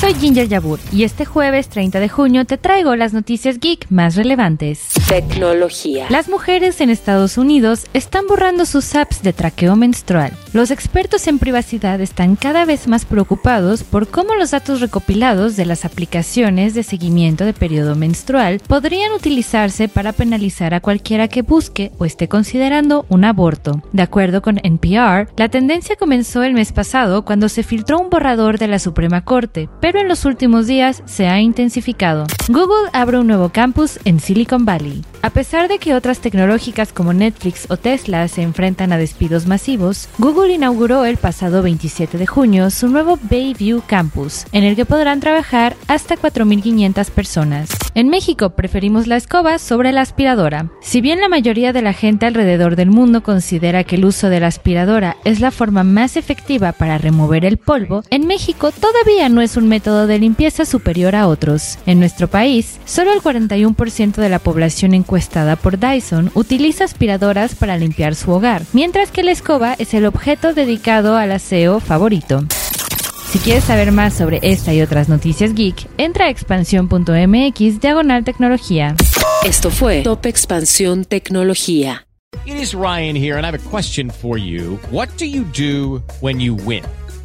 Soy Ginger Yabur y este jueves 30 de junio te traigo las noticias geek más relevantes. Tecnología. Las mujeres en Estados Unidos están borrando sus apps de traqueo menstrual. Los expertos en privacidad están cada vez más preocupados por cómo los datos recopilados de las aplicaciones de seguimiento de periodo menstrual podrían utilizarse para penalizar a cualquiera que busque o esté considerando un aborto. De acuerdo con NPR, la tendencia comenzó el mes pasado cuando se filtró un borrador de la Suprema Corte, pero en los últimos días se ha intensificado. Google abre un nuevo campus en Silicon Valley. A pesar de que otras tecnológicas como Netflix o Tesla se enfrentan a despidos masivos, Google inauguró el pasado 27 de junio su nuevo Bayview Campus, en el que podrán trabajar hasta 4.500 personas. En México preferimos la escoba sobre la aspiradora. Si bien la mayoría de la gente alrededor del mundo considera que el uso de la aspiradora es la forma más efectiva para remover el polvo, en México todavía no es un método de limpieza superior a otros. En nuestro país, solo el 41% de la población encuestada por Dyson utiliza aspiradoras para limpiar su hogar, mientras que la escoba es el objeto dedicado al aseo favorito. Si quieres saber más sobre esta y otras noticias geek, entra a expansión.mx diagonal tecnología. Esto fue Top Expansión Tecnología. It is Ryan here, and I have a question for you. What do you do when you win?